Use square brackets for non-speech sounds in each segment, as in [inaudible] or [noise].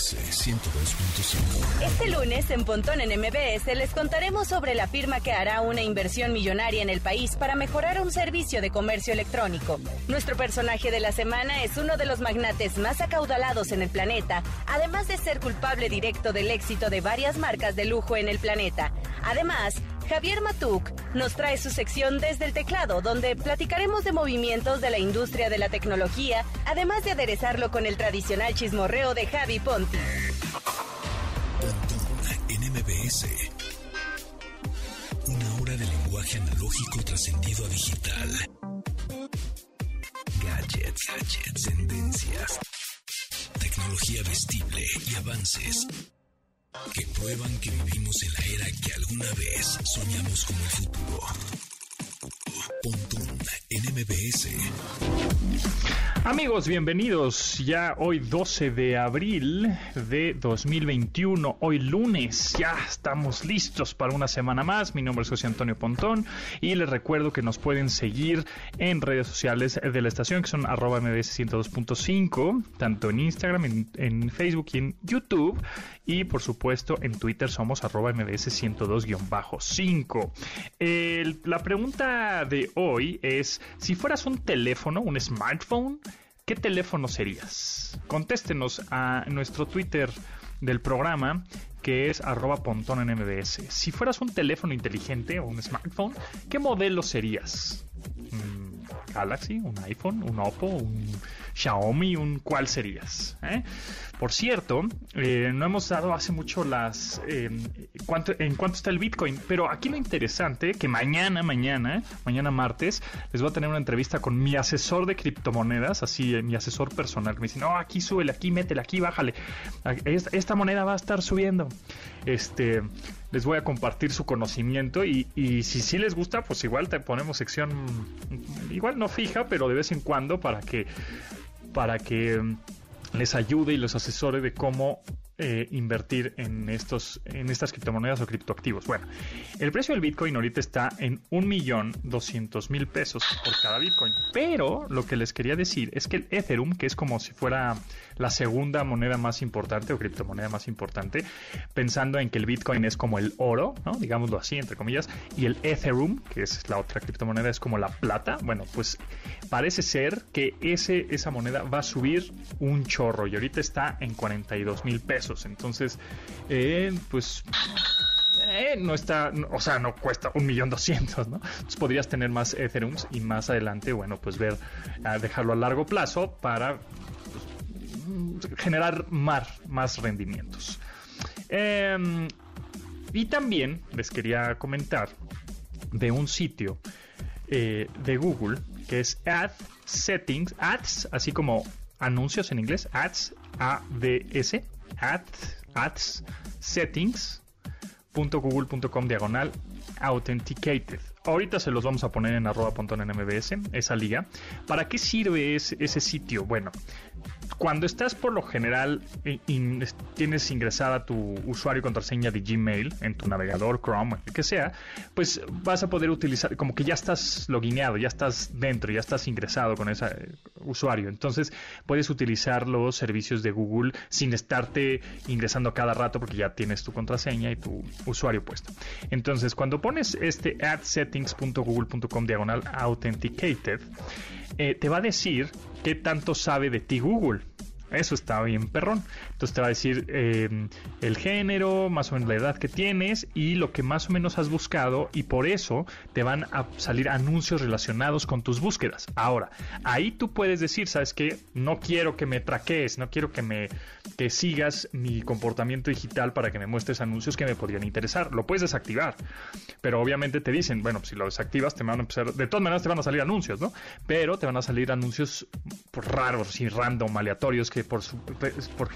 MBS 102.5. Este lunes en Pontón en MBS les contaremos sobre la firma que hará una inversión millonaria en el país para mejorar un servicio de comercio electrónico. Nuestro personaje de la semana es uno de los magnates más acaudalados en el planeta, además de ser culpable directo del éxito de varias marcas de lujo en el planeta. Además, Javier Matuk nos trae su sección desde el teclado, donde platicaremos de movimientos de la industria de la tecnología, además de aderezarlo con el tradicional chismorreo de Javi Ponti. en MBS. Una hora de lenguaje analógico trascendido a digital. Gadgets, gadgets, tendencias, tecnología vestible y avances que prueban que vivimos en la era que alguna vez soñamos como el futuro. Pontón en MBS. Amigos, bienvenidos. Ya hoy 12 de abril de 2021, hoy lunes, ya estamos listos para una semana más. Mi nombre es José Antonio Pontón y les recuerdo que nos pueden seguir en redes sociales de la estación que son arroba mbs 102.5, tanto en Instagram, en, en, Facebook y en YouTube. Y por supuesto en Twitter somos arroba mbs 102-5. La pregunta de hoy es, si fueras un teléfono, un smartphone, ¿qué teléfono serías? Contéstenos a nuestro Twitter del programa que es arroba pontón en MBS. Si fueras un teléfono inteligente o un smartphone, ¿qué modelo serías? ¿Un Galaxy? ¿Un iPhone? ¿Un Oppo? ¿Un Xiaomi? ¿Un cuál serías? ¿Eh? Por cierto, eh, no hemos dado hace mucho las eh, cuánto, en cuánto está el Bitcoin, pero aquí lo interesante que mañana, mañana, mañana martes, les voy a tener una entrevista con mi asesor de criptomonedas, así mi asesor personal, que me dice, no, aquí súbele, aquí métele, aquí bájale, esta, esta moneda va a estar subiendo. Este, les voy a compartir su conocimiento y, si sí les gusta, pues igual te ponemos sección, igual no fija, pero de vez en cuando para que, para que les ayude y los asesore de cómo eh, invertir en estos en estas criptomonedas o criptoactivos. Bueno, el precio del Bitcoin ahorita está en un millón doscientos mil pesos por cada Bitcoin. Pero lo que les quería decir es que el Ethereum, que es como si fuera la segunda moneda más importante o criptomoneda más importante, pensando en que el Bitcoin es como el oro, ¿no? digámoslo así, entre comillas, y el Ethereum, que es la otra criptomoneda, es como la plata. Bueno, pues parece ser que ese, esa moneda va a subir un chorro y ahorita está en 42 mil pesos. Entonces, eh, pues eh, no está, o sea, no cuesta un millón doscientos, ¿no? Entonces podrías tener más Ethereum y más adelante, bueno, pues ver, dejarlo a largo plazo para generar más, más rendimientos. Em, y también les quería comentar de un sitio eh, de Google que es Ad Settings, Ads, así como anuncios en inglés, Ads, A-D-S, ads, ads settings.google.com diagonal authenticated. Ahorita se los vamos a poner en arroba en mbs, esa liga. ¿Para qué sirve ese sitio? Bueno, cuando estás por lo general y tienes ingresada tu usuario y contraseña de Gmail en tu navegador, Chrome, el que sea, pues vas a poder utilizar, como que ya estás logineado, ya estás dentro, ya estás ingresado con ese eh, usuario. Entonces puedes utilizar los servicios de Google sin estarte ingresando cada rato porque ya tienes tu contraseña y tu usuario puesto. Entonces cuando pones este adsettings.google.com diagonal authenticated, eh, te va a decir qué tanto sabe de ti Google. Eso está bien perrón. Entonces te va a decir em, el género, más o menos la edad que tienes y lo que más o menos has buscado y por eso te van a salir anuncios relacionados con tus búsquedas. Ahora, ahí tú puedes decir, ¿sabes qué? No quiero que me traquees, no quiero que me que sigas mi comportamiento digital para que me muestres anuncios que me podrían interesar. Lo puedes desactivar. Pero obviamente te dicen, bueno, si lo desactivas te van a empezar, de todas maneras te van a salir anuncios, ¿no? Pero te van a salir anuncios pues, raros y random, aleatorios que por, por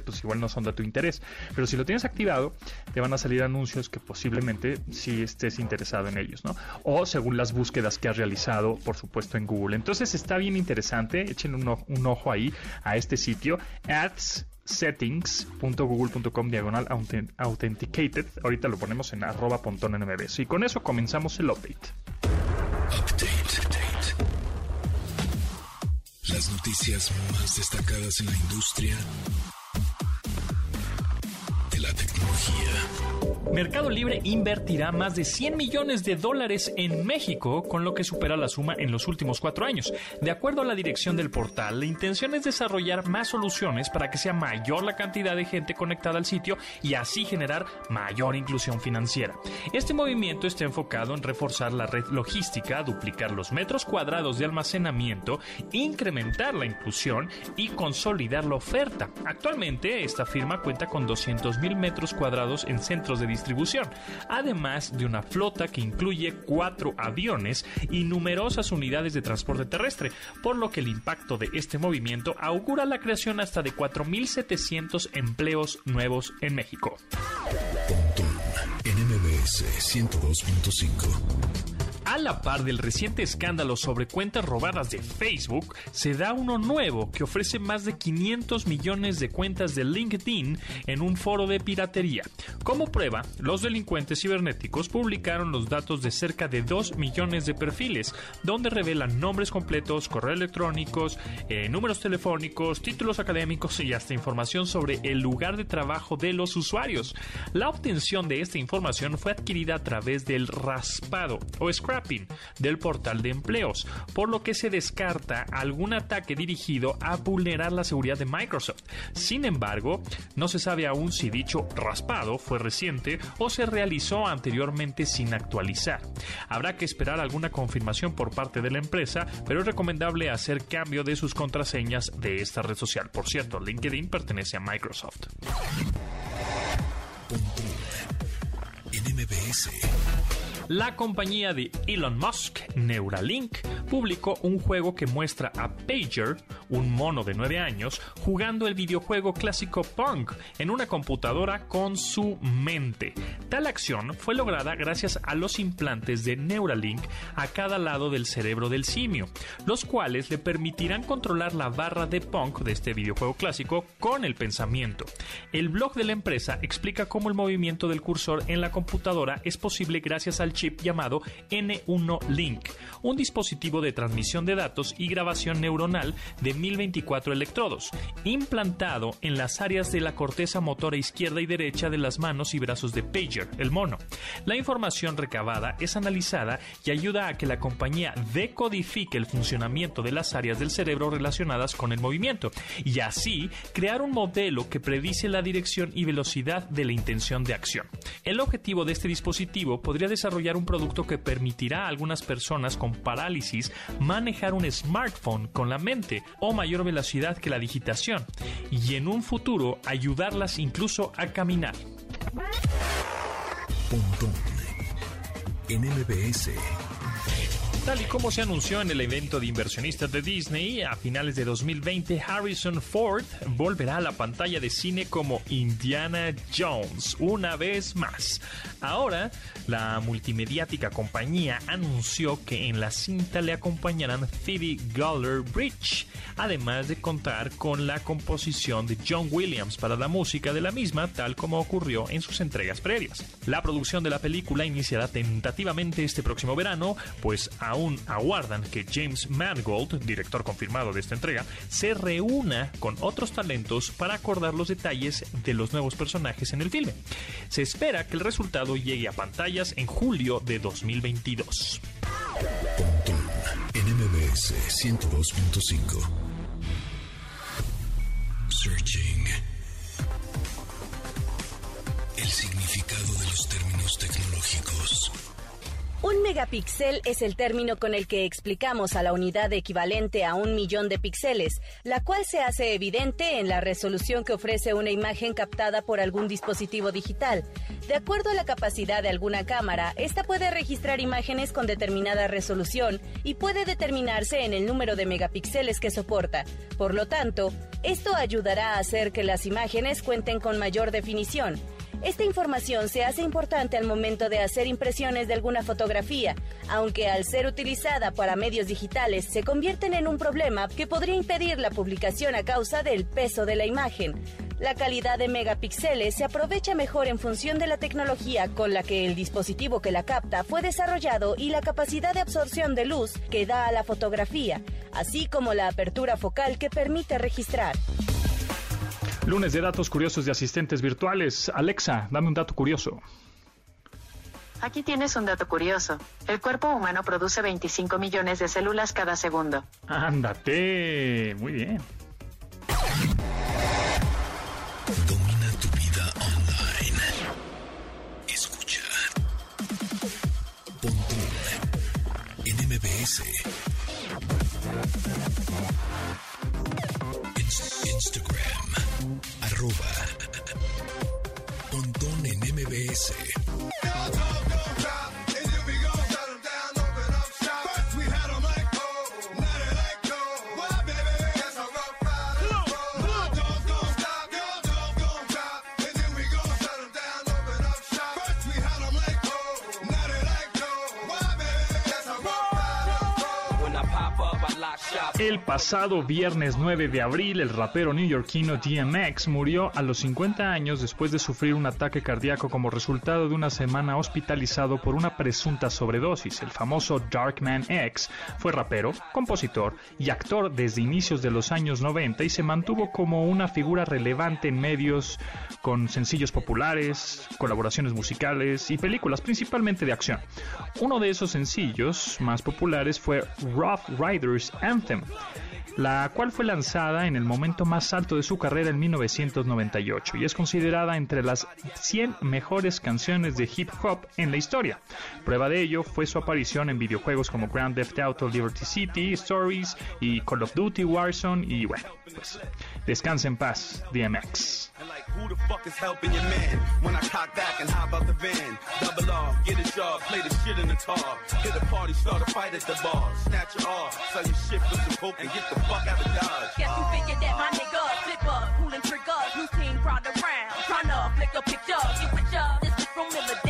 pues igual no son de tu interés. Pero si lo tienes activado, te van a salir anuncios que posiblemente si estés interesado en ellos, ¿no? O según las búsquedas que has realizado, por supuesto, en Google. Entonces está bien interesante, echen un, ojo ahí a este sitio, ads settings.google.com diagonal authenticated. Ahorita lo ponemos en arroba Y con eso comenzamos el update. Las noticias más destacadas en la industria tecnología. Mercado Libre invertirá más de 100 millones de dólares en México, con lo que supera la suma en los últimos cuatro años. De acuerdo a la dirección del portal, la intención es desarrollar más soluciones para que sea mayor la cantidad de gente conectada al sitio y así generar mayor inclusión financiera. Este movimiento está enfocado en reforzar la red logística, duplicar los metros cuadrados de almacenamiento, incrementar la inclusión y consolidar la oferta. Actualmente, esta firma cuenta con 200 mil metros cuadrados en centros de distribución, además de una flota que incluye cuatro aviones y numerosas unidades de transporte terrestre, por lo que el impacto de este movimiento augura la creación hasta de 4.700 empleos nuevos en México. NMBS 102.5 a la par del reciente escándalo sobre cuentas robadas de Facebook, se da uno nuevo que ofrece más de 500 millones de cuentas de LinkedIn en un foro de piratería. Como prueba, los delincuentes cibernéticos publicaron los datos de cerca de 2 millones de perfiles, donde revelan nombres completos, correos electrónicos, eh, números telefónicos, títulos académicos y hasta información sobre el lugar de trabajo de los usuarios. La obtención de esta información fue adquirida a través del raspado o scrap del portal de empleos, por lo que se descarta algún ataque dirigido a vulnerar la seguridad de Microsoft. Sin embargo, no se sabe aún si dicho raspado fue reciente o se realizó anteriormente sin actualizar. Habrá que esperar alguna confirmación por parte de la empresa, pero es recomendable hacer cambio de sus contraseñas de esta red social. Por cierto, LinkedIn pertenece a Microsoft. La compañía de Elon Musk, Neuralink, publicó un juego que muestra a Pager, un mono de 9 años, jugando el videojuego clásico Punk en una computadora con su mente. Tal acción fue lograda gracias a los implantes de Neuralink a cada lado del cerebro del simio, los cuales le permitirán controlar la barra de Punk de este videojuego clásico con el pensamiento. El blog de la empresa explica cómo el movimiento del cursor en la computadora es posible gracias al chip llamado N1 Link, un dispositivo de transmisión de datos y grabación neuronal de 1024 electrodos, implantado en las áreas de la corteza motora izquierda y derecha de las manos y brazos de Pager, el mono. La información recabada es analizada y ayuda a que la compañía decodifique el funcionamiento de las áreas del cerebro relacionadas con el movimiento y así crear un modelo que predice la dirección y velocidad de la intención de acción. El objetivo de este dispositivo podría desarrollar un producto que permitirá a algunas personas con parálisis manejar un smartphone con la mente o mayor velocidad que la digitación y en un futuro ayudarlas incluso a caminar. Tal y como se anunció en el evento de inversionistas de Disney a finales de 2020, Harrison Ford volverá a la pantalla de cine como Indiana Jones una vez más. Ahora, la multimediática compañía anunció que en la cinta le acompañarán Phoebe Waller-Bridge, además de contar con la composición de John Williams para la música de la misma, tal como ocurrió en sus entregas previas. La producción de la película iniciará tentativamente este próximo verano, pues aún aún aguardan que James Mangold, director confirmado de esta entrega, se reúna con otros talentos para acordar los detalles de los nuevos personajes en el filme. Se espera que el resultado llegue a pantallas en julio de 2022. NMBS 102.5 Searching. El significado de los términos tecnológicos. Un megapíxel es el término con el que explicamos a la unidad equivalente a un millón de píxeles, la cual se hace evidente en la resolución que ofrece una imagen captada por algún dispositivo digital. De acuerdo a la capacidad de alguna cámara, esta puede registrar imágenes con determinada resolución y puede determinarse en el número de megapíxeles que soporta. Por lo tanto, esto ayudará a hacer que las imágenes cuenten con mayor definición. Esta información se hace importante al momento de hacer impresiones de alguna fotografía, aunque al ser utilizada para medios digitales se convierten en un problema que podría impedir la publicación a causa del peso de la imagen. La calidad de megapíxeles se aprovecha mejor en función de la tecnología con la que el dispositivo que la capta fue desarrollado y la capacidad de absorción de luz que da a la fotografía, así como la apertura focal que permite registrar. Lunes de datos curiosos de asistentes virtuales. Alexa, dame un dato curioso. Aquí tienes un dato curioso. El cuerpo humano produce 25 millones de células cada segundo. Ándate. Muy bien. Domina tu vida online. Escucha. Pontón en MBS. Ins- Instagram. Arroba. Pasado viernes 9 de abril, el rapero neoyorquino DMX murió a los 50 años después de sufrir un ataque cardíaco como resultado de una semana hospitalizado por una presunta sobredosis. El famoso Darkman X fue rapero, compositor y actor desde inicios de los años 90 y se mantuvo como una figura relevante en medios con sencillos populares, colaboraciones musicales y películas, principalmente de acción. Uno de esos sencillos más populares fue Rough Riders Anthem, la cual fue lanzada en el momento más alto de su carrera en 1998 y es considerada entre las 100 mejores canciones de hip hop en la historia. Prueba de ello fue su aparición en videojuegos como Grand Theft Auto Liberty City, Stories y Call of Duty Warzone y bueno, pues descansa en paz, DMX. Who is helping your man? When I cock back and hop out the van, double off, get a job, play the shit in the car, hit a party, start a fight at the bar, snatch it off, sell your shit for some coke and get the fuck out of Dodge. Guess you figured that my nigga flip up, pulling triggers, new team crowd around, tryna flick a picture, get with ya. This is from Miller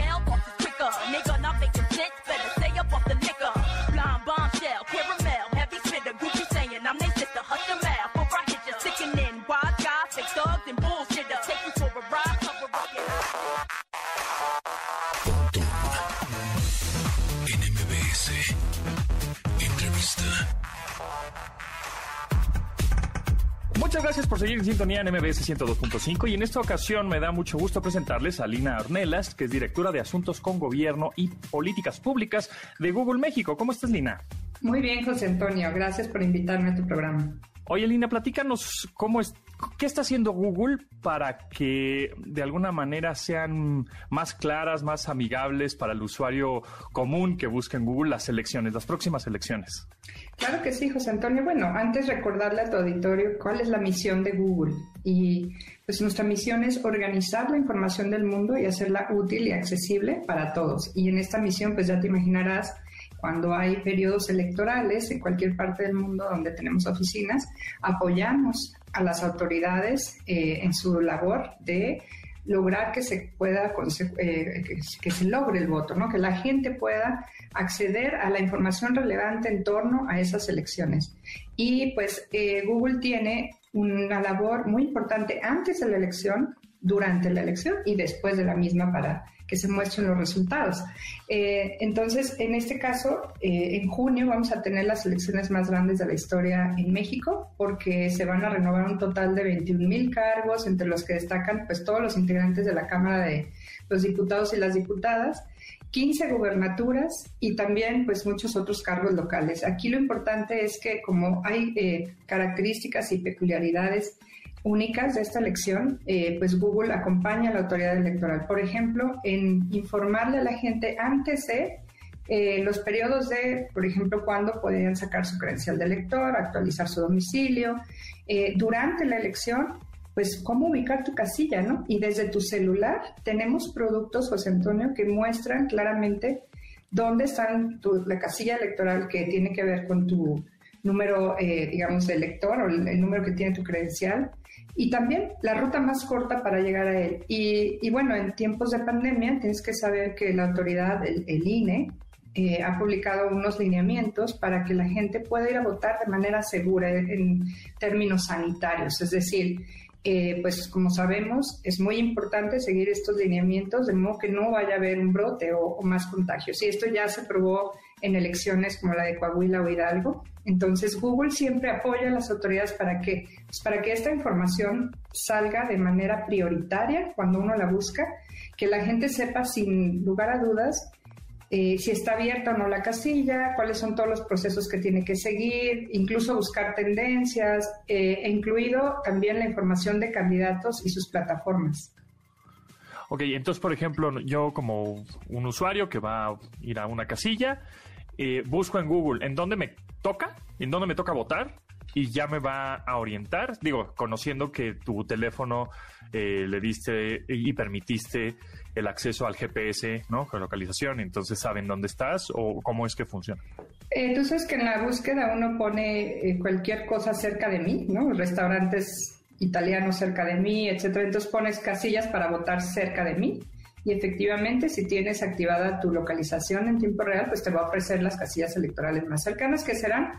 gracias por seguir en sintonía en MBS 102.5 y en esta ocasión me da mucho gusto presentarles a Lina Arnelas, que es directora de Asuntos con Gobierno y Políticas Públicas de Google México. ¿Cómo estás, Lina? Muy bien, José Antonio. Gracias por invitarme a tu programa. Oye, Lina, platícanos cómo es, qué está haciendo Google para que de alguna manera sean más claras, más amigables para el usuario común que busca en Google las elecciones, las próximas elecciones. Claro que sí, José Antonio. Bueno, antes recordarle a tu auditorio cuál es la misión de Google. Y pues nuestra misión es organizar la información del mundo y hacerla útil y accesible para todos. Y en esta misión, pues ya te imaginarás, cuando hay periodos electorales en cualquier parte del mundo donde tenemos oficinas, apoyamos a las autoridades eh, en su labor de lograr que se pueda eh, que se logre el voto, ¿no? Que la gente pueda acceder a la información relevante en torno a esas elecciones. Y pues eh, Google tiene una labor muy importante antes de la elección, durante la elección y después de la misma para que se muestren los resultados. Eh, entonces, en este caso, eh, en junio vamos a tener las elecciones más grandes de la historia en México, porque se van a renovar un total de 21 mil cargos, entre los que destacan pues todos los integrantes de la Cámara de los Diputados y las Diputadas. 15 gubernaturas y también pues muchos otros cargos locales. Aquí lo importante es que como hay eh, características y peculiaridades únicas de esta elección, eh, pues Google acompaña a la autoridad electoral. Por ejemplo, en informarle a la gente antes de eh, los periodos de, por ejemplo, cuándo podían sacar su credencial de elector, actualizar su domicilio, eh, durante la elección, pues cómo ubicar tu casilla, ¿no? Y desde tu celular tenemos productos, José Antonio, que muestran claramente dónde están tu- la casilla electoral que tiene que ver con tu número, digamos, de elector o el número que tiene tu credencial y también la ruta más corta para llegar a él. Y, y bueno, en tiempos de pandemia tienes que saber que la autoridad, el, el INE, eh, ha publicado unos lineamientos para que la gente pueda ir a votar de manera segura en, términos sanitarios. Es decir, eh, pues como sabemos, es muy importante seguir estos lineamientos de modo que no vaya a haber un brote o más contagios. Y esto ya se probó en elecciones como la de Coahuila o Hidalgo. Entonces Google siempre apoya a las autoridades para que, pues, para que esta información salga de manera prioritaria cuando uno la busca, que la gente sepa sin lugar a dudas eh, si está abierta o no la casilla, cuáles son todos los procesos que tiene que seguir, incluso buscar tendencias, eh, e incluido también la información de candidatos y sus plataformas. Ok, entonces, por ejemplo, yo como un usuario que va a ir a una casilla, eh, busco en Google en dónde me toca, en dónde me toca votar, y ya me va a orientar, digo, conociendo que tu teléfono eh, le diste y permitiste el acceso al GPS, ¿no? Con localización, entonces saben dónde estás o cómo es que funciona. Entonces que en la búsqueda uno pone eh, cualquier cosa cerca de mí, ¿no? Restaurantes italianos cerca de mí, etcétera. Entonces pones casillas para votar cerca de mí. Y efectivamente, si tienes activada tu localización en tiempo real, pues te va a ofrecer las casillas electorales más cercanas, que serán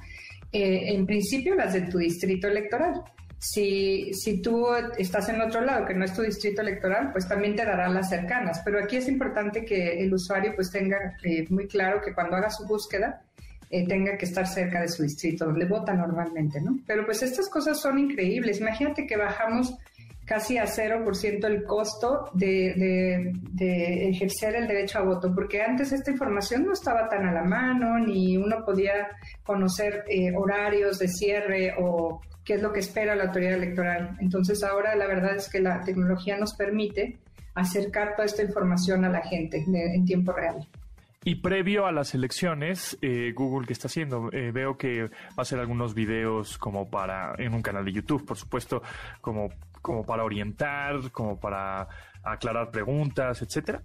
eh, en principio las de tu distrito electoral. Si, si tú estás en otro lado que no es tu distrito electoral, pues también te dará las cercanas. Pero aquí es importante que el usuario pues tenga eh, muy claro que cuando haga su búsqueda eh, tenga que estar cerca de su distrito, donde vota normalmente, ¿no? Pero pues estas cosas son increíbles. Imagínate que bajamos casi a 0% el costo de, ejercer el derecho a voto, porque antes esta información no estaba tan a la mano, ni uno podía conocer eh, horarios de cierre o qué es lo que espera la autoridad electoral. Entonces ahora la verdad es que la tecnología nos permite acercar toda esta información a la gente en tiempo real. Y previo a las elecciones, eh, Google, ¿qué está haciendo? Eh, veo que va a hacer algunos videos como para, en un canal de YouTube, por supuesto, como, como para orientar, como para aclarar preguntas, etcétera.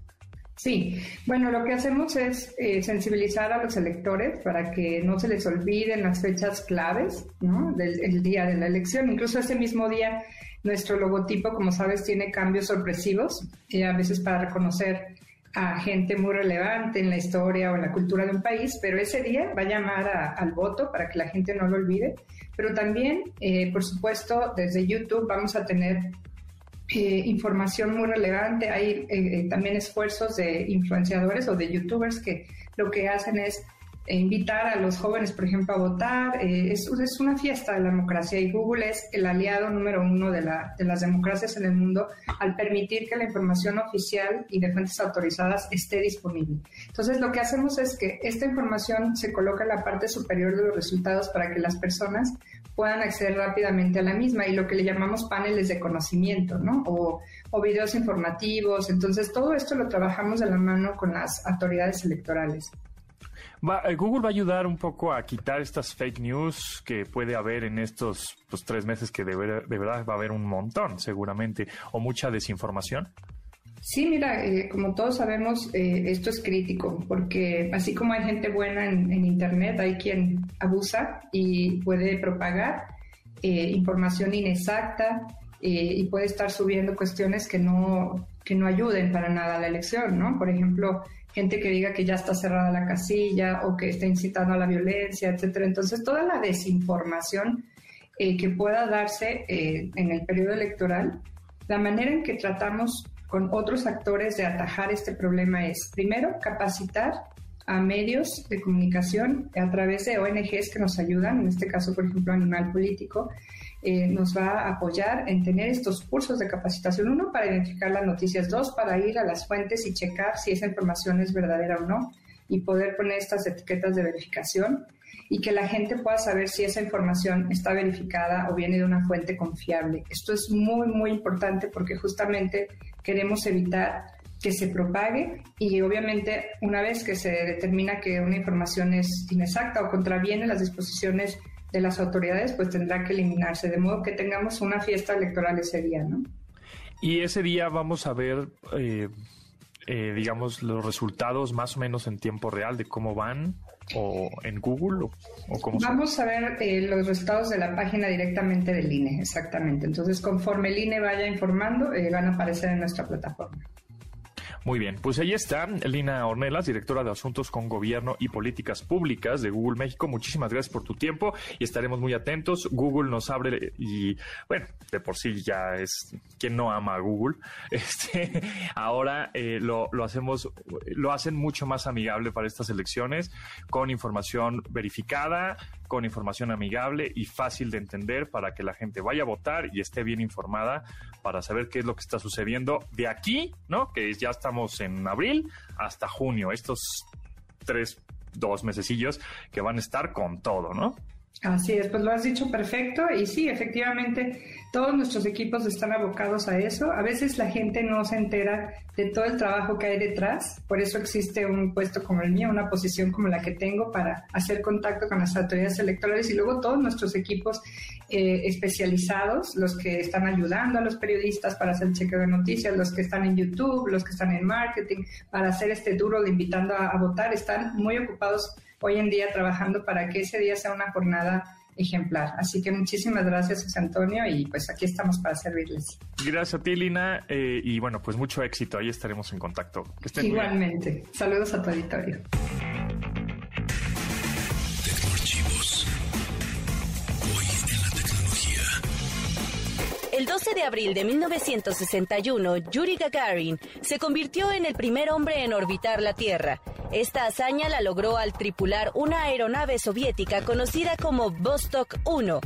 Sí, bueno, lo que hacemos es eh, sensibilizar a los electores para que no se les olviden las fechas claves ¿no? del día de la elección. Incluso ese mismo día, nuestro logotipo, como sabes, tiene cambios sorpresivos, y a veces para reconocer a gente muy relevante en la historia o en la cultura de un país, pero ese día va a llamar al voto para que la gente no lo olvide. Pero también, eh, por supuesto, desde YouTube vamos a tener eh, información muy relevante. Hay eh, también esfuerzos de influenciadores o de youtubers que lo que hacen es invitar a los jóvenes, por ejemplo, a votar. Eh, es, una fiesta de la democracia y Google es el aliado número uno de las democracias en el mundo al permitir que la información oficial y de fuentes autorizadas esté disponible. Entonces, lo que hacemos es que esta información se coloca en la parte superior de los resultados para que las personas puedan acceder rápidamente a la misma y lo que le llamamos paneles de conocimiento, ¿no? O, o videos informativos. Entonces, todo esto lo trabajamos de la mano con las autoridades electorales. Eh, Google va a ayudar un poco a quitar estas fake news que puede haber en estos pues, tres meses que de, verdad va a haber un montón, seguramente, o mucha desinformación. Sí, mira, eh, como todos sabemos, eh, esto es crítico, porque así como hay gente buena en, Internet, hay quien abusa y puede propagar información inexacta y puede estar subiendo cuestiones que no, que no ayuden para nada a la elección, ¿no? Por ejemplo, gente que diga que ya está cerrada la casilla o que está incitando a la violencia, etcétera. Entonces, toda la desinformación eh, que pueda darse eh, en el periodo electoral, la manera en que tratamos con otros actores de atajar este problema es, primero, capacitar a medios de comunicación a través de ONGs que nos ayudan, en este caso, por ejemplo, Animal Político, eh, nos va a apoyar en tener estos cursos de capacitación, uno para identificar las noticias, dos para ir a las fuentes y checar si esa información es verdadera o no y poder poner estas etiquetas de verificación y que la gente pueda saber si esa información está verificada o viene de una fuente confiable. Esto es muy, muy importante porque justamente queremos evitar que se propague y obviamente una vez que se determina que una información es inexacta o contraviene las disposiciones de las autoridades, pues tendrá que eliminarse, de modo que tengamos una fiesta electoral ese día, ¿no? Y ese día vamos a ver, eh, eh, digamos, los resultados más o menos en tiempo real de cómo van, o en Google, o, cómo Vamos a ver eh, los resultados de la página directamente del INE, exactamente. Entonces, conforme el INE vaya informando, van a aparecer en nuestra plataforma. Muy bien, pues ahí está Lina Ornelas, directora de Asuntos con Gobierno y Políticas Públicas de Google México. Muchísimas gracias por tu tiempo y estaremos muy atentos. Google nos abre y, bueno, de por sí ya es quien no ama a Google. [laughs] Este, ahora eh, lo, lo hacemos, lo hacen mucho más amigable para estas elecciones con información verificada, con información amigable y fácil de entender para que la gente vaya a votar y esté bien informada para saber qué es lo que está sucediendo de aquí, ¿no? Que ya estamos en abril hasta junio, estos tres, dos mesecillos que van a estar con todo, ¿no? Así es, pues lo has dicho perfecto y sí, efectivamente, todos nuestros equipos están abocados a eso. A veces la gente no se entera de todo el trabajo que hay detrás, por eso existe un puesto como el mío, una posición como la que tengo para hacer contacto con las autoridades electorales y luego todos nuestros equipos eh, especializados, los que están ayudando a los periodistas para hacer el chequeo de noticias, los que están en YouTube, los que están en marketing, para hacer este duro de invitando a, a votar, están muy ocupados hoy en día trabajando para que ese día sea una jornada ejemplar. Así que muchísimas gracias, José Antonio, y pues aquí estamos para servirles. Gracias a ti, Lina, eh, y bueno, pues mucho éxito. Ahí estaremos en contacto. Que bien. Igualmente. Saludos a tu auditorio. 12 de abril de 1961, Yuri Gagarin se convirtió en el primer hombre en orbitar la Tierra. Esta hazaña la logró al tripular una aeronave soviética conocida como Vostok 1.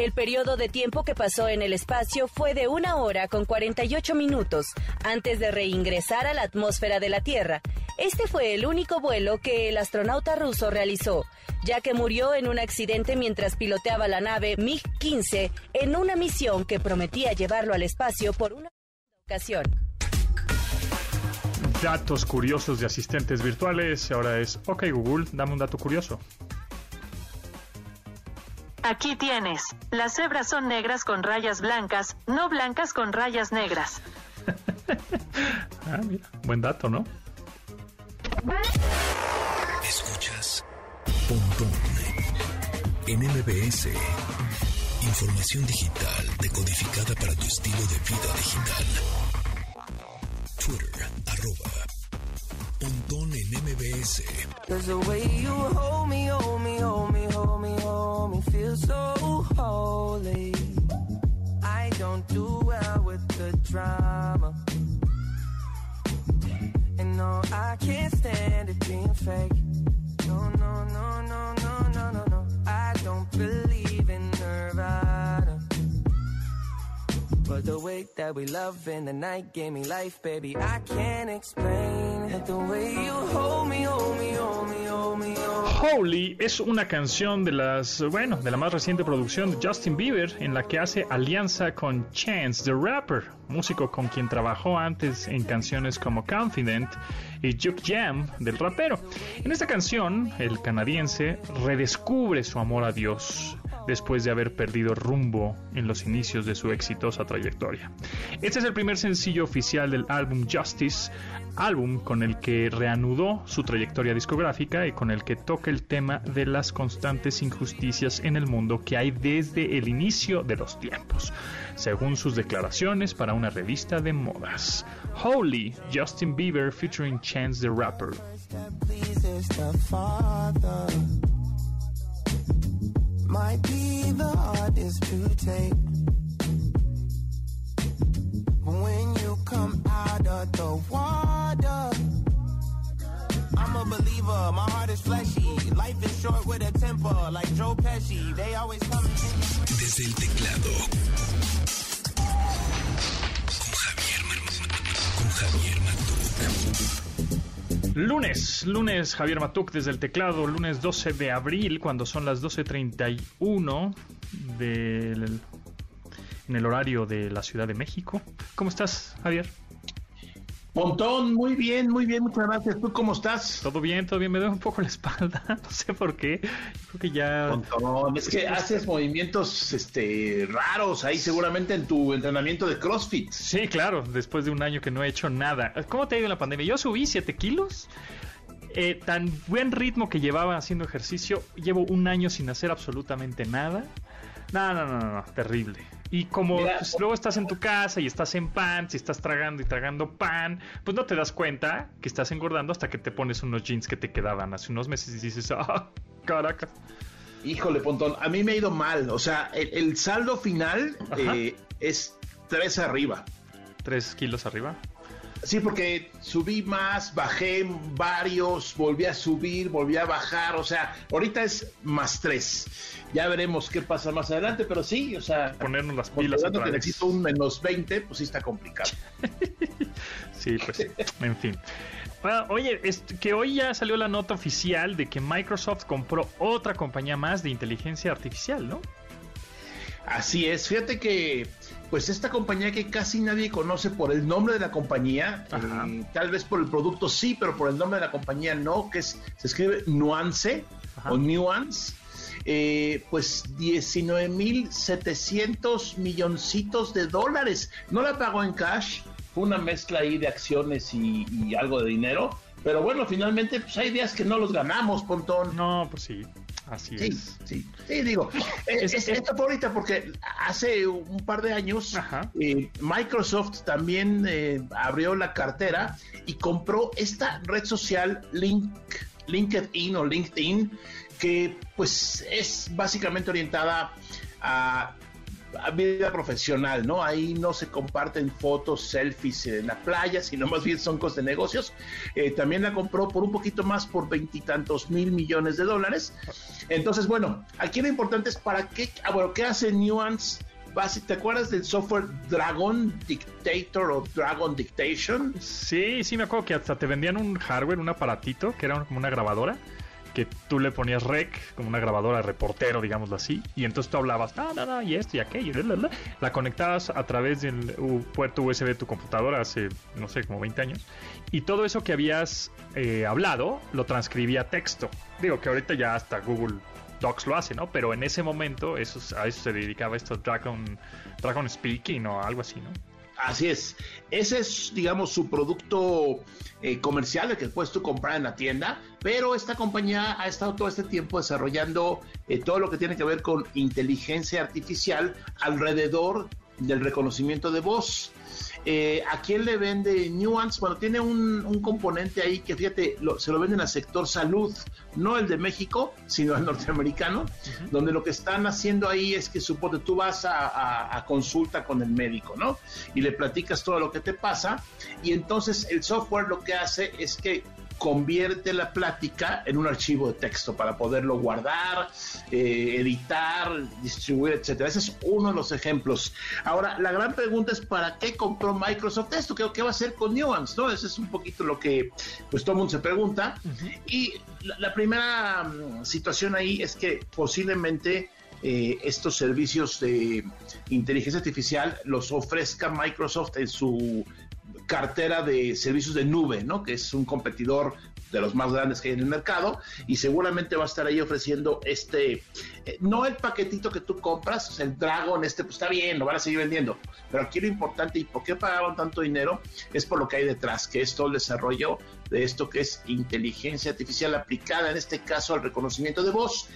El periodo de tiempo que pasó en el espacio fue de una hora con 48 minutos antes de reingresar a la atmósfera de la Tierra. Este fue el único vuelo que el astronauta ruso realizó, ya que murió en un accidente mientras piloteaba la nave MiG-15 en una misión que prometía llevarlo al espacio por una ocasión. Datos curiosos de asistentes virtuales. Ahora es, ok Google, dame un dato curioso. Aquí tienes. Las cebras son negras con rayas blancas, no blancas con rayas negras. [laughs] Ah, mira, buen dato, ¿no? Escuchas Pontón en MBS. Información digital decodificada para tu estilo de vida digital. Twitter, arroba Pontón en MBS. Hold me, feel so holy. I don't do well with the drama. And no, I can't stand it being fake. No, no, no, no, no, no, no, no. I don't believe in Nirvana. But the way that we love in the night gave me life, baby. I can't explain Holy es una canción de las, bueno, de la más reciente producción de Justin Bieber en la que hace alianza con Chance the Rapper, músico con quien trabajó antes en canciones como Confident y Juke Jam del rapero. En esta canción, el canadiense redescubre su amor a Dios después de haber perdido rumbo en los inicios de su exitosa trayectoria. Este es el primer sencillo oficial del álbum Justice, álbum con el que reanudó su trayectoria discográfica y con el que toca el tema de las constantes injusticias en el mundo que hay desde el inicio de los tiempos, según sus declaraciones para una revista de modas. Holy, Justin Bieber featuring Chance the Rapper. Might be the hardest to take. But when you come out of the water, I'm a believer. My heart is fleshy. Life is short with a temper, like Joe Pesci. They always come. Desde el teclado. Con Javier, Ma- con Javier Matuk. Lunes, lunes Javier Matuk desde el teclado, lunes 12 de abril, cuando son las 12.31 del, en el horario de la Ciudad de México. ¿Cómo estás, Javier? Pontón, muy bien, muy bien, muchas gracias. ¿Tú cómo estás? Todo bien, todo bien, me duele un poco la espalda, [laughs] no sé por qué. Creo que ya... Pontón, es que haces movimientos este, raros ahí seguramente en tu entrenamiento de CrossFit. Sí, claro, después de un año que no he hecho nada. ¿Cómo te ha ido en la pandemia? Yo subí 7 kilos. Eh, tan buen ritmo que llevaba haciendo ejercicio. Llevo un año sin hacer absolutamente nada. No, no, no, no, no, terrible. Y como Mira, pues, luego estás en tu casa y estás en pan, si estás tragando y tragando pan, pues no te das cuenta que estás engordando hasta que te pones unos jeans que te quedaban hace unos meses y dices, ah, caracas. Híjole, Pontón, a mí me ha ido mal. O sea, el, el saldo final eh, es tres arriba. Tres kilos arriba. Sí, porque subí más, bajé varios, volví a subir, volví a bajar, o sea, ahorita es más tres. Ya veremos qué pasa más adelante, pero sí, o sea, Ponernos las pilas otra que necesito un menos 20, pues sí está complicado. [laughs] Sí, pues sí. En fin. Bueno, oye, es que hoy ya salió la nota oficial de que Microsoft compró otra compañía más de inteligencia artificial, ¿no? Así es, fíjate que pues esta compañía que casi nadie conoce por el nombre de la compañía, eh, tal vez por el producto sí, pero por el nombre de la compañía no, que es, se escribe Nuance Ajá. o Nuance, eh, pues 19.700 milloncitos de dólares. No la pagó en cash, fue una mezcla ahí de acciones y, y algo de dinero, pero bueno, finalmente pues hay días que no los ganamos, Pontón. No, pues sí. Así Sí, es. sí, sí, digo, eh, Es- es, esta fue ahorita porque hace un par de años eh, Microsoft también eh, abrió la cartera y compró esta red social Link, LinkedIn o LinkedIn que pues es básicamente orientada a vida profesional, ¿no? Ahí no se comparten fotos, selfies en la playa, [laughs] sino más bien son cosas de negocios. Eh, también la compró por un poquito más, por veintitantos mil millones de dólares. Entonces, bueno, aquí lo importante es para qué, ah, bueno, ¿qué hace Nuance? ¿Te acuerdas del software Dragon Dictator o Dragon Dictation? Sí, sí, me acuerdo que hasta te vendían un hardware, un aparatito, que era como una grabadora, que tú le ponías rec, como una grabadora reportero, digámoslo así, y entonces tú hablabas, no, no, y esto y aquello, la, la, la". la conectabas a través del puerto USB de tu computadora hace, no sé, como 20 años, y todo eso que habías eh, hablado lo transcribía a texto. Digo que ahorita ya hasta Google Docs lo hace, ¿no? Pero en ese momento eso, a eso se dedicaba esto Dragon, Dragon Speaking o algo así, ¿no? Así es. Ese es, digamos, su producto eh, comercial, el que puedes tú comprar en la tienda, pero esta compañía ha estado todo este tiempo desarrollando eh, todo lo que tiene que ver con inteligencia artificial alrededor del reconocimiento de voz. Eh, ¿A quién le vende Nuance? Bueno, tiene un, un componente ahí que, fíjate, lo- se lo venden al sector salud, no el de México, sino al norteamericano, donde lo que están haciendo ahí es que suponte tú vas a, a- a consulta con el médico, ¿no? Y le platicas todo lo que te pasa, y entonces el software lo que hace es que convierte la plática en un archivo de texto para poderlo guardar, eh, editar, distribuir, etcétera. Ese es uno de los ejemplos. Ahora, la gran pregunta es ¿para qué compró Microsoft esto? ¿Qué, qué va a hacer con Nuance? ¿no? Ese es un poquito lo que pues todo el mundo se pregunta. Y la, la primera mm, situación ahí es que posiblemente eh, estos servicios de inteligencia artificial los ofrezca Microsoft en su cartera de servicios de nube, ¿no? Que es un competidor de los más grandes que hay en el mercado y seguramente va a estar ahí ofreciendo este, eh, no el paquetito que tú compras, o sea, el Dragon, este, pues está bien, lo van a seguir vendiendo, pero aquí lo importante y por qué pagaban tanto dinero es por lo que hay detrás, que es todo el desarrollo de esto que es inteligencia artificial aplicada, en este caso al reconocimiento de voz.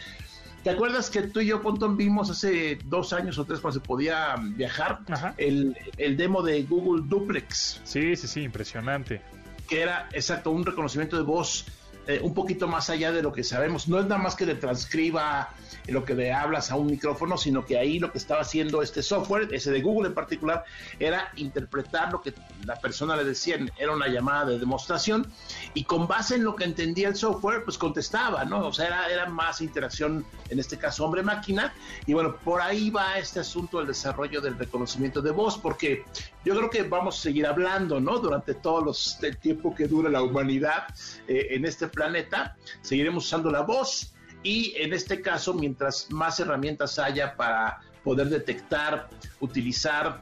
¿Te acuerdas que tú y yo, Pontón, vimos hace dos años o tres cuando se podía viajar el, el demo de Google Duplex? Sí, sí, sí, impresionante. que era exacto un reconocimiento de voz eh, un poquito más allá de lo que sabemos. No es nada más que le transcriba lo que le hablas a un micrófono, sino que ahí lo que estaba haciendo este software, ese de Google en particular, era interpretar lo que la persona le decía, era una llamada de demostración, y con base en lo que entendía el software, pues contestaba, ¿no? O sea, era, era más interacción, en este caso hombre-máquina, y bueno, por ahí va este asunto del desarrollo del reconocimiento de voz, porque yo creo que vamos a seguir hablando, ¿no? Durante todo los, el tiempo que dura la humanidad eh, en este planeta, seguiremos usando la voz y en este caso, mientras más herramientas haya para poder detectar, utilizar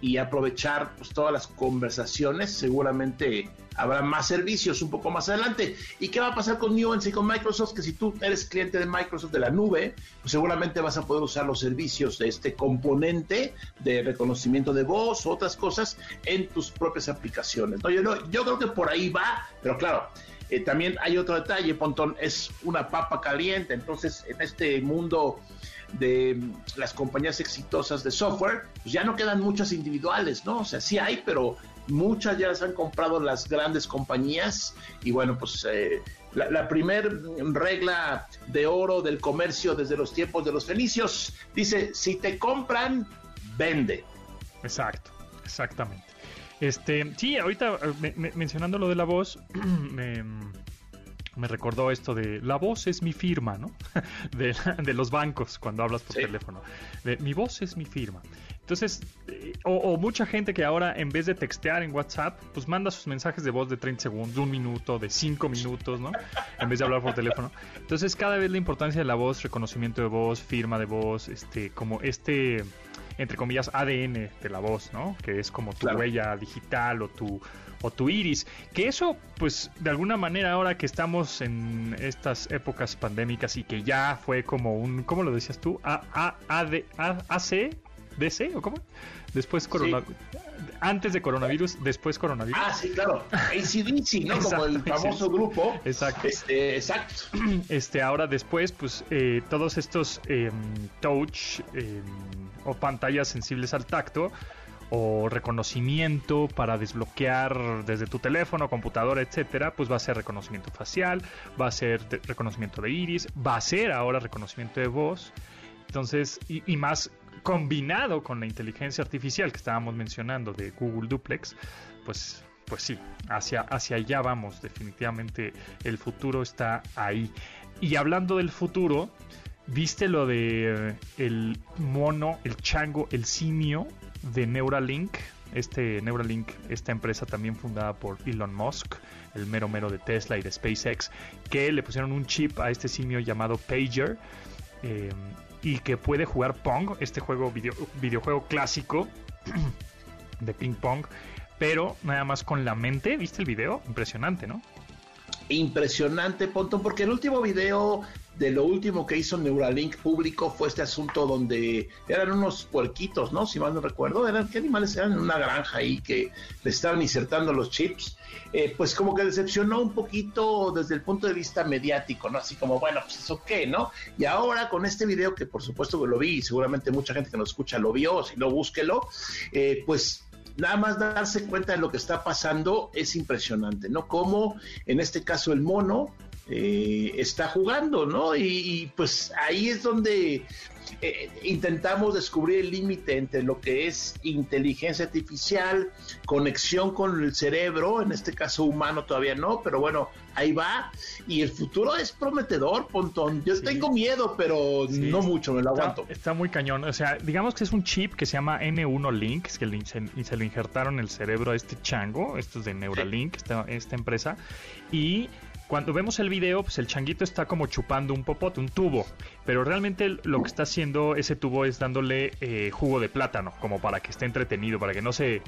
y aprovechar pues, todas las conversaciones, seguramente habrá más servicios un poco más adelante. ¿Y qué va a pasar con Nuance y con Microsoft? Que si tú eres cliente de Microsoft de la nube, pues seguramente vas a poder usar los servicios de este componente de reconocimiento de voz o otras cosas en tus propias aplicaciones. ¿no? Yo, yo creo que por ahí va, pero claro, Eh, también hay otro detalle, Pontón, es una papa caliente, entonces en este mundo de mm, las compañías exitosas de software, pues ya no quedan muchas individuales, ¿no? O sea, sí hay, pero muchas ya las han comprado las grandes compañías y bueno, pues eh, la, la primer regla de oro del comercio desde los tiempos de los fenicios dice, si te compran, vende. Exacto, exactamente. Este, sí, ahorita eh, me- me- mencionando lo de la voz, [clears throat] me, me recordó esto de la voz es mi firma, ¿no? [laughs] De, de los bancos cuando hablas por Sí. teléfono. De, mi voz es mi firma. Entonces, eh, o, o mucha gente que ahora en vez de textear en WhatsApp, pues manda sus mensajes de voz de 30 segundos, de un minuto, de 5 minutos, ¿no? En vez de hablar por teléfono. Entonces, cada vez la importancia de la voz, reconocimiento de voz, firma de voz, este, como este, entre comillas, ADN de la voz, ¿no? Que es como tu Claro. huella digital o tu, o tu iris. Que eso, pues, de alguna manera, ahora que estamos en estas épocas pandémicas y que ya fue como un, ¿cómo lo decías tú? A, A, AD, A, AC, DC, ¿o cómo? Después corona, antes de coronavirus, después coronavirus. Ah, sí, claro. ACDC, ¿no? [laughs] Como el famoso sí. grupo. Exacto. Este, exacto. este ahora después pues eh, todos estos em, touch em, o pantallas sensibles al tacto o reconocimiento para desbloquear desde tu teléfono, computadora, etcétera, pues va a ser reconocimiento facial, va a ser reconocimiento de iris, va a ser ahora reconocimiento de voz. Entonces, y, y más combinado con la inteligencia artificial que estábamos mencionando de Google Duplex, pues, pues sí, hacia, hacia allá vamos. Definitivamente el futuro está ahí. Y hablando del futuro, ¿viste lo de eh, el mono, el chango, el simio de Neuralink? Este Neuralink, esta empresa también fundada por Elon Musk, el mero mero de Tesla y de SpaceX, que le pusieron un chip a este simio llamado Pager. eh, y que puede jugar Pong, este juego video- videojuego clásico [clears throat] de ping pong, pero nada más con la mente. ¿Viste el video? Impresionante, ¿no? Impresionante, Pontón, porque el último video de lo último que hizo Neuralink público fue este asunto donde eran unos puerquitos, ¿no? Si mal no recuerdo, eran qué animales eran en una granja ahí que le estaban insertando los chips. Eh, pues como que decepcionó un poquito desde el punto de vista mediático, ¿no? Así como, bueno, pues eso qué, ¿no? Y ahora con este video, que por supuesto lo vi y seguramente mucha gente que nos escucha lo vio, si no, búsquelo, eh, pues nada más darse cuenta de lo que está pasando es impresionante, ¿no? Como en este caso el mono eh, está jugando, ¿no? Y, y, pues ahí es donde eh, intentamos descubrir el límite entre lo que es inteligencia artificial, conexión con el cerebro, en este caso humano todavía no, pero bueno, ahí va. Y el futuro es prometedor, Pontón. Yo Sí. tengo miedo, pero Sí, no mucho, me lo aguanto. está muy cañón. O sea, digamos que es un chip que se llama N1 Link, que le- se, y se lo injertaron en el cerebro a este chango, esto es de Neuralink, esta, esta empresa. Y cuando vemos el video, pues el changuito está como chupando un popote, un tubo. Pero realmente lo que está haciendo ese tubo es dándole eh, jugo de plátano, como para que esté entretenido, para que no se...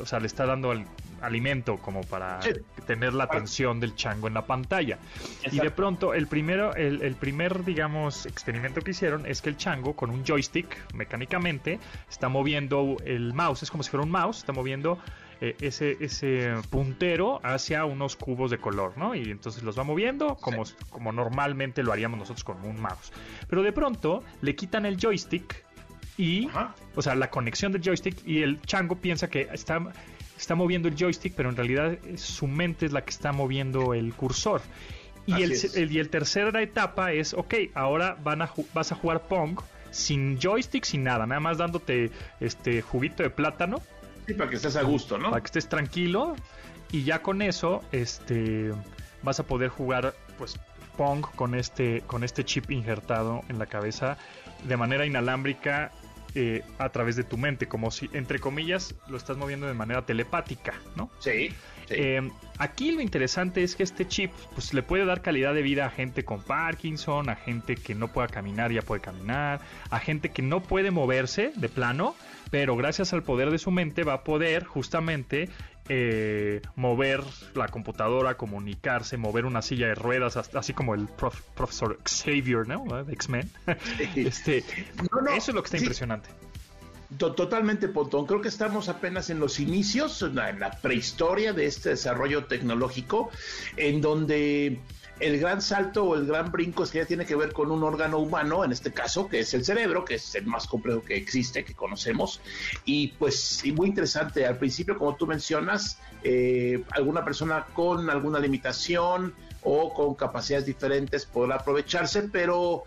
O sea, le está dando al- alimento como para Sí. tener la atención del chango en la pantalla. Y de pronto, el primero, el, el primer, digamos, experimento que hicieron es que el chango con un joystick mecánicamente está moviendo el mouse, es como si fuera un mouse, está moviendo eh, ese, ese puntero hacia unos cubos de color, ¿no? Y entonces los va moviendo como, como normalmente lo haríamos nosotros con un mouse. Pero de pronto le quitan el joystick y, Ajá. o sea, la conexión del joystick y el chango piensa que está, está moviendo el joystick, pero en realidad es- su mente es la que está moviendo el cursor. Y el, el- y el tercera etapa es, ok, ahora van a vas a jugar Pong sin joystick, sin nada, nada más dándote este juguito de plátano Sí, para que estés a gusto, ¿no? para que estés tranquilo y ya con eso este vas a poder jugar pues Pong con este con este chip injertado en la cabeza de manera inalámbrica eh, a través de tu mente como si entre comillas lo estás moviendo de manera telepática no Sí. Sí. eh, aquí lo interesante es que este chip pues, le puede dar calidad de vida a gente con Parkinson, a gente que no pueda caminar ya puede caminar, a gente que no puede moverse de plano, pero gracias al poder de su mente va a poder justamente eh, mover la computadora, comunicarse, mover una silla de ruedas, hasta- así como el prof- profesor Xavier, ¿no? De X-Men. [laughs] este, No, no, eso es lo que está sí. impresionante. To- Totalmente, Pontón. Creo que estamos apenas en los inicios, en la, en la prehistoria de este desarrollo tecnológico, en donde el gran salto o el gran brinco es que ya tiene que ver con un órgano humano, en este caso, que es el cerebro, que es el más complejo que existe, que conocemos. Y pues, y muy interesante. Al principio, como tú mencionas, eh, alguna persona con alguna limitación o con capacidades diferentes podrá aprovecharse, pero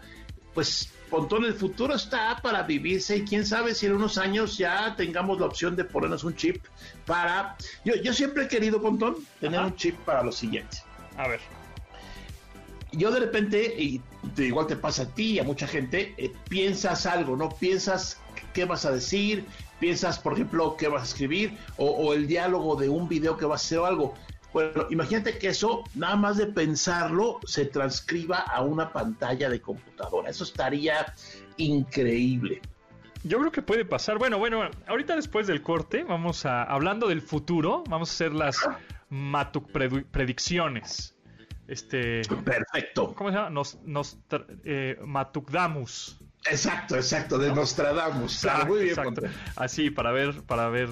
pues Pontón, el futuro está para vivirse y quién sabe si en unos años ya tengamos la opción de ponernos un chip para... Yo, yo siempre he querido, Pontón, tener Ajá. un chip para lo siguiente. A ver. Yo de repente, y te- igual te pasa a ti y a mucha gente, eh, piensas algo, ¿no? Piensas qué vas a decir, piensas, por ejemplo, qué vas a escribir, o, o el diálogo de un video que vas a hacer o algo. Bueno, imagínate que eso, nada más de pensarlo, se transcriba a una pantalla de computadora. Eso estaría increíble. Yo creo que puede pasar. Bueno, bueno, ahorita después del corte, vamos a, hablando del futuro, vamos a hacer las Matuk predicciones. Este, Perfecto. ¿cómo se llama? Nos, nos, eh, Matukdamus. Exacto, exacto, de Nostradamus. Claro, muy bien. Así, para ver, para ver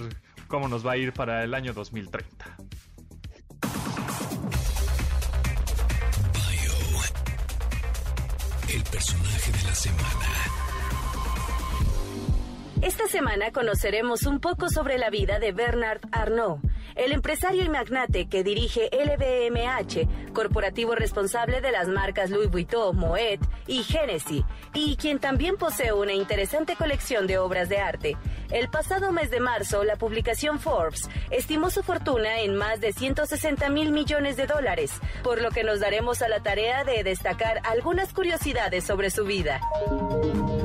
cómo nos va a ir para el año 2030. Personaje de la semana. Esta semana conoceremos un poco sobre la vida de Bernard Arnault, el empresario y magnate que dirige LVMH, corporativo responsable de las marcas Louis Vuitton, Moet y Genesis, y quien también posee una interesante colección de obras de arte. El pasado mes de marzo, la publicación Forbes estimó su fortuna en más de 160 mil millones de dólares, por lo que nos daremos a la tarea de destacar algunas curiosidades sobre su vida.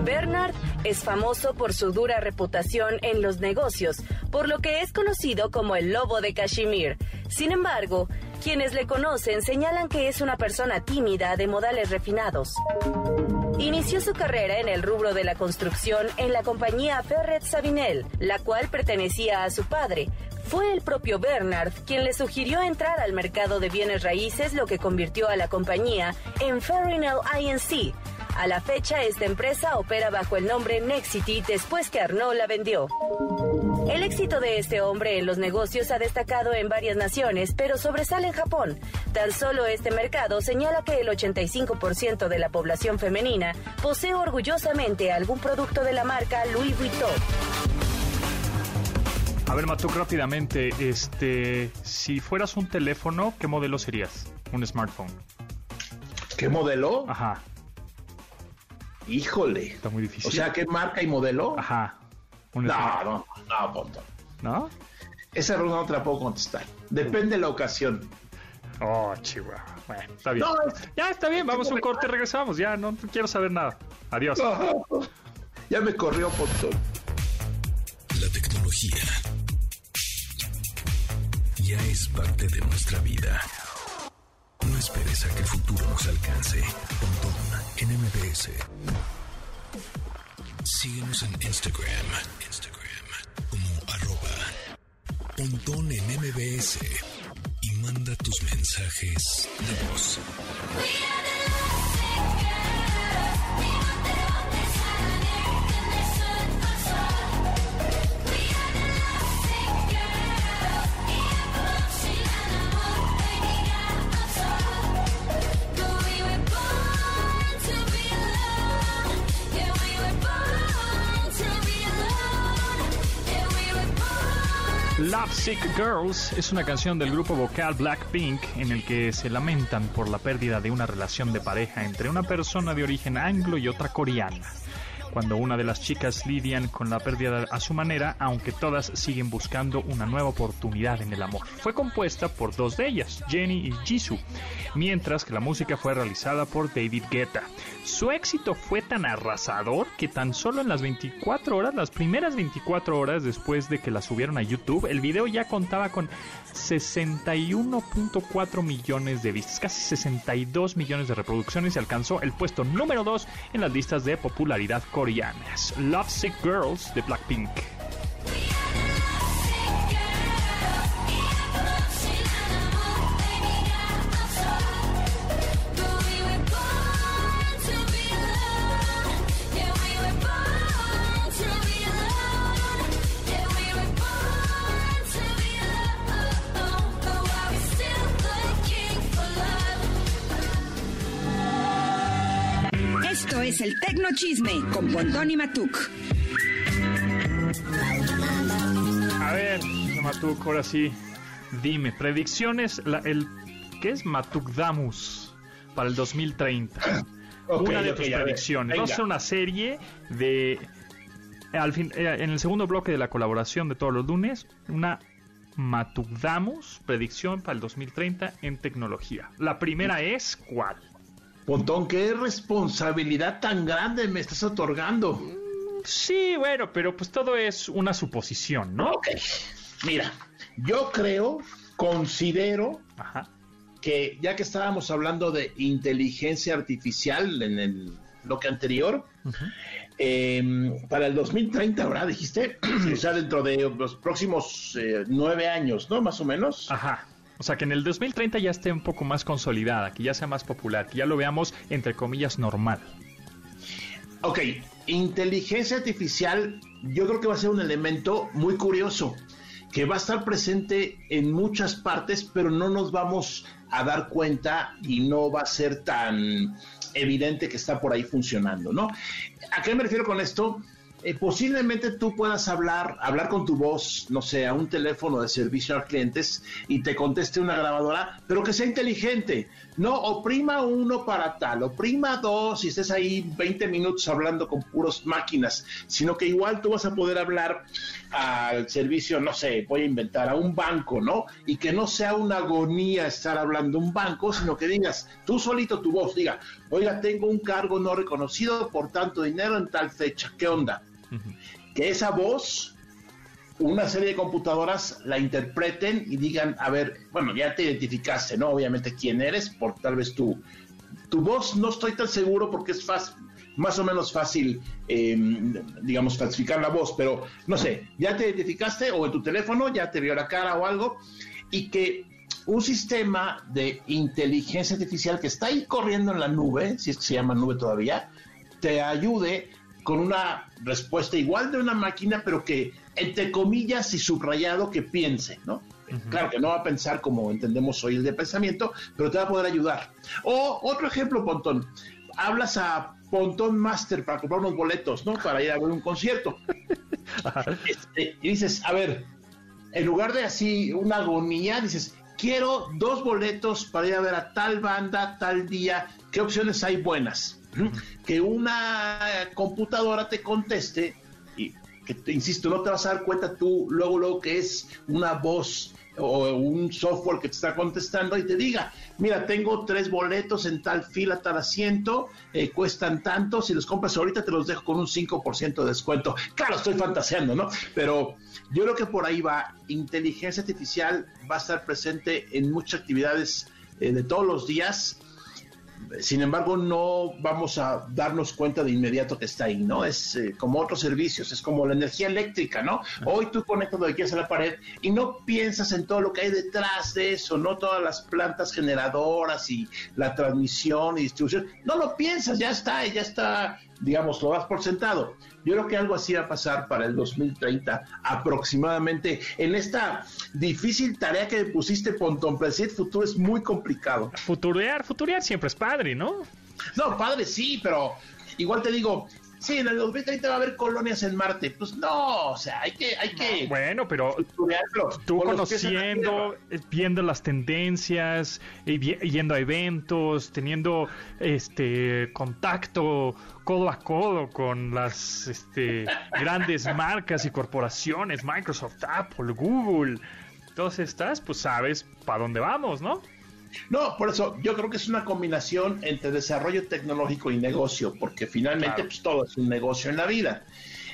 Bernard es famoso por su dura reputación en los negocios, por lo que es conocido como el lobo de Kashmir. Sin embargo, quienes le conocen señalan que es una persona tímida de modales refinados. Inició su carrera en el rubro de la construcción en la compañía Ferret Sabinel, la cual pertenecía a su padre. Fue el propio Bernard quien le sugirió entrar al mercado de bienes raíces, lo que convirtió a la compañía en Ferrinel INC. A la fecha, esta empresa opera bajo el nombre Nexity después que Arnault la vendió. El éxito de este hombre en los negocios ha destacado en varias naciones, pero sobresale en Japón. Tan solo este mercado señala que el 85% de la población femenina posee orgullosamente algún producto de la marca Louis Vuitton. A ver, Matuk, rápidamente, este, si fueras un teléfono, ¿qué modelo serías? Un smartphone. ¿Qué modelo? Ajá, Híjole. está muy difícil. O sea, ¿qué marca y modelo? Ajá. Un No, smartphone. no, no, Pontón. ¿No? Esa pregunta no te la puedo contestar. Depende de la ocasión. Oh, chihuahua. Bueno, está bien. No, es- Ya está bien, vamos a un corte, regresamos. Ya no quiero saber nada. Adiós. ya me corrió Pontón. La tecnología ya es parte de nuestra vida. No esperes a que el futuro nos alcance. Pontón en MBS. Síguenos en Instagram. Instagram como arroba Pontón en MBS. Y manda tus mensajes de voz. Love Sick Girls es una canción del grupo vocal Blackpink en el que se lamentan por la pérdida de una relación de pareja entre una persona de origen anglo y otra coreana. Cuando una de las chicas lidian con la pérdida a su manera, aunque todas siguen buscando una nueva oportunidad en el amor. Fue compuesta por dos de ellas, Jenny y Jisoo, mientras que la música fue realizada por David Guetta. Su éxito fue tan arrasador que tan solo en las 24 horas, las primeras 24 horas después de que la subieron a YouTube, el video ya contaba con 61.4 millones de vistas, casi 62 millones de reproducciones y alcanzó el puesto número 2 en las listas de popularidad coreanas. Love Sick Girls de Blackpink. Es el Tecno Chisme con Pontón y Matuk. A ver, Matuk, ahora sí. Dime, predicciones, la- el ¿qué es Matukdamus para el 2030? Ok, una de tus predicciones. Vamos a hacer una serie de al fin, eh, en el segundo bloque de la colaboración de todos los lunes, una Matukdamus predicción para el 2030 en tecnología. La primera es ¿cuál? Pontón, qué responsabilidad tan grande me estás otorgando. Sí, bueno, pero pues todo es una suposición, ¿no? Ok. Mira, yo creo, considero Ajá. que ya que estábamos hablando de inteligencia artificial en el bloque anterior, eh, para el 2030, ¿verdad? Dijiste, [clears throat] o sea, dentro de los próximos eh, nueve años, ¿no? Más o menos. Ajá. O sea, que en el 2030 ya esté un poco más consolidada, que ya sea más popular, que ya lo veamos entre comillas normal. Ok, inteligencia artificial yo creo que va a ser un elemento muy curioso, que va a estar presente en muchas partes, pero no nos vamos a dar cuenta y no va a ser tan evidente que está por ahí funcionando, ¿no? ¿A qué me refiero con esto? Eh, posiblemente tú puedas hablar, hablar con tu voz, no sé, a un teléfono de servicio a clientes y te conteste una grabadora, pero que sea inteligente. No oprima uno para tal, oprima dos y estés ahí 20 minutos hablando con puros máquinas, sino que igual tú vas a poder hablar al servicio, no sé, voy a inventar, a un banco, ¿no? Y que no sea una agonía estar hablando a un banco, sino que digas, tú solito tu voz, diga, oiga, tengo un cargo no reconocido por tanto dinero en tal fecha, ¿qué onda? Que esa voz, una serie de computadoras la interpreten y digan, a ver, bueno, ya te identificaste, ¿no? Obviamente quién eres, por tal vez tú. Tu voz no estoy tan seguro porque es fácil, más o menos fácil, eh, digamos, falsificar la voz, pero no sé, ya te identificaste o en tu teléfono ya te vio la cara o algo, y que un sistema de inteligencia artificial que está ahí corriendo en la nube, si es que se llama nube todavía, te ayude con una respuesta igual de una máquina, pero que, entre comillas y subrayado, que piense, ¿no? Claro que no va a pensar como entendemos hoy el de pensamiento, pero te va a poder ayudar. O otro ejemplo, Pontón. Hablas a Pontón Master para comprar unos boletos, ¿no? Para ir a ver un concierto. [laughs] Este, y dices, a ver, en lugar de así una agonía, dices, quiero dos boletos para ir a ver a tal banda, tal día, ¿qué opciones hay buenas? Que una computadora te conteste y que te insisto, no te vas a dar cuenta tú luego, luego que es una voz o un software que te está contestando y te diga, mira, tengo tres boletos en tal fila, tal asiento, eh, cuestan tanto, si los compras ahorita te los dejo con un 5% de descuento. Claro, estoy fantaseando, ¿no? Pero yo creo que por ahí va, inteligencia artificial va a estar presente en muchas actividades eh, de todos los días. Sin embargo, no vamos a darnos cuenta de inmediato que está ahí, ¿no? Es eh, como otros servicios, es como la energía eléctrica, ¿no? Hoy tú conectas lo que quieras a la pared y no piensas en todo lo que hay detrás de eso, no todas las plantas generadoras y la transmisión y distribución. No lo piensas, ya está, ya está, digamos, lo das por sentado. Yo creo que algo así va a pasar para el 2030 aproximadamente. En esta difícil tarea que pusiste, Pontón, predecir el futuro es muy complicado. Futurear, futurear siempre es padre, ¿no? No, padre, sí, pero igual te digo, sí, en el 2030 va a haber colonias en Marte. Pues no, o sea, hay que, hay que. Bueno, pero tú con la conociendo, viendo las tendencias, yendo a eventos, teniendo este contacto codo a codo con las este, [laughs] grandes marcas y corporaciones, Microsoft, Apple, Google, todas estas, pues sabes para dónde vamos, ¿no? No, por eso yo creo que es una combinación entre desarrollo tecnológico y negocio, porque finalmente Claro. pues, todo es un negocio en la vida.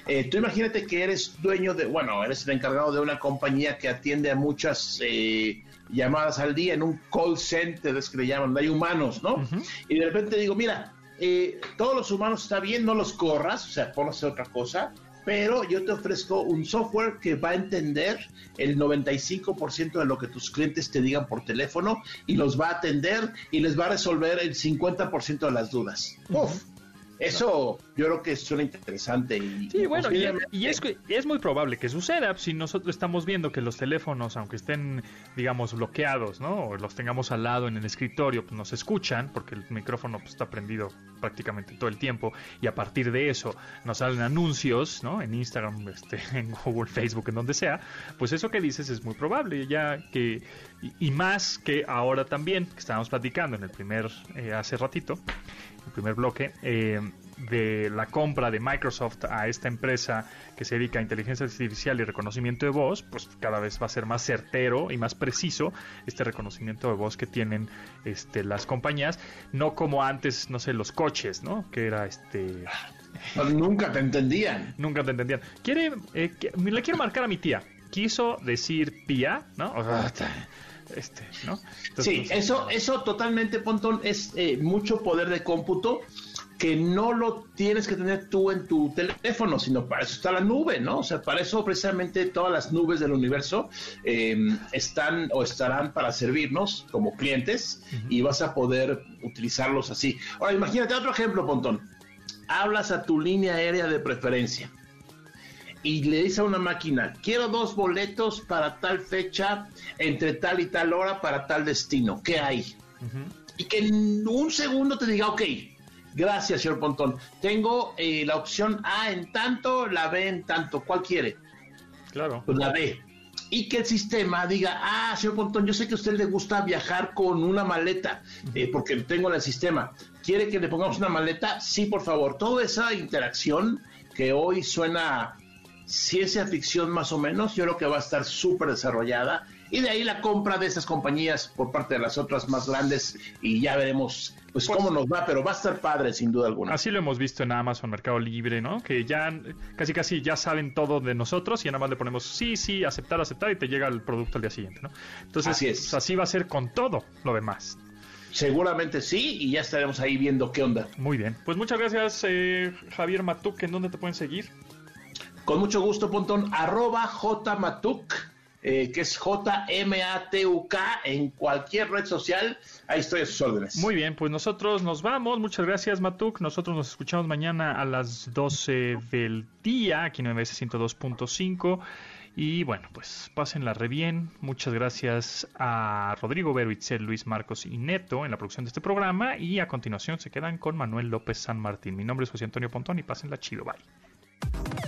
Eh, tú imagínate que eres dueño de, bueno, eres el encargado de una compañía que atiende a muchas eh, llamadas al día en un call center, es que le llaman, hay humanos, ¿no? Y de repente digo, mira, eh, todos los humanos está bien, no los corras, o sea, ponlos a hacer otra cosa, pero yo te ofrezco un software que va a entender el 95% de lo que tus clientes te digan por teléfono y los va a atender y les va a resolver el 50% de las dudas. Eso yo creo que suena interesante. Y, Sí, bueno, y, es, es muy probable que suceda si nosotros estamos viendo que los teléfonos, aunque estén, digamos, bloqueados, ¿no? O los tengamos al lado en el escritorio, pues nos escuchan, porque el micrófono pues, está prendido prácticamente todo el tiempo, y a partir de eso nos salen anuncios, ¿no? En Instagram, este, [laughs] en Google, Facebook, en donde sea, pues eso que dices es muy probable, ya que, y, y más que ahora también, que estábamos platicando en el primer, eh, hace ratito, el primer bloque, eh, de la compra de Microsoft a esta empresa que se dedica a inteligencia artificial y reconocimiento de voz, pues cada vez va a ser más certero y más preciso este reconocimiento de voz que tienen este, las compañías, no como antes, no sé, los coches, ¿no? Que era este... Pues nunca te entendían. Nunca te entendían. Quiere, eh, que- le quiero marcar a mi tía. Quiso decir pía, ¿no? O sea, este, ¿no? Entonces, Sí, pues, eso, eso totalmente, Pontón, es eh, mucho poder de cómputo que no lo tienes que tener tú en tu teléfono, sino para eso está la nube, ¿no? O sea, para eso precisamente todas las nubes del universo eh, están o estarán para servirnos como clientes y vas a poder utilizarlos así. Ahora, imagínate otro ejemplo, Pontón. Hablas a tu línea aérea de preferencia y le dice a una máquina, quiero dos boletos para tal fecha, entre tal y tal hora, para tal destino. ¿Qué hay? Y que en un segundo te diga, ok, gracias, señor Pontón. Tengo eh, la opción A en tanto, la B en tanto. ¿Cuál quiere? Claro. Pues la B. Y que el sistema diga, ah, señor Pontón, yo sé que a usted le gusta viajar con una maleta, eh, porque tengo en el sistema. ¿Quiere que le pongamos una maleta? Sí, por favor. Toda esa interacción que hoy suena ciencia ficción más o menos, yo creo que va a estar súper desarrollada. Y de ahí la compra de esas compañías por parte de las otras más grandes y ya veremos pues, cómo nos va, pero va a estar padre sin duda alguna. Así lo hemos visto en Amazon, Mercado Libre, ¿no? Que ya casi casi ya saben todo de nosotros y nada más le ponemos sí, sí, aceptar, aceptar y te llega el producto al día siguiente, ¿no? Entonces, Así es. pues, así va a ser con todo lo demás. Seguramente sí y ya estaremos ahí viendo qué onda. Muy bien. Pues muchas gracias, eh, Javier Matuk. ¿En dónde te pueden seguir? Con mucho gusto, Pontón, arroba jmatuk, eh, que es J-M-A-T-U-K, en cualquier red social, ahí estoy a sus órdenes. Muy bien, pues nosotros nos vamos. Muchas gracias, Matuk. Nosotros nos escuchamos mañana a las 12 del día, aquí en MBS 102.5. Y bueno, pues pásenla re bien. Muchas gracias a Rodrigo Vero, Itzel, Luis Marcos y Neto en la producción de este programa. Y a continuación se quedan con Manuel López San Martín. Mi nombre es José Antonio Pontón y pásenla chido. Bye.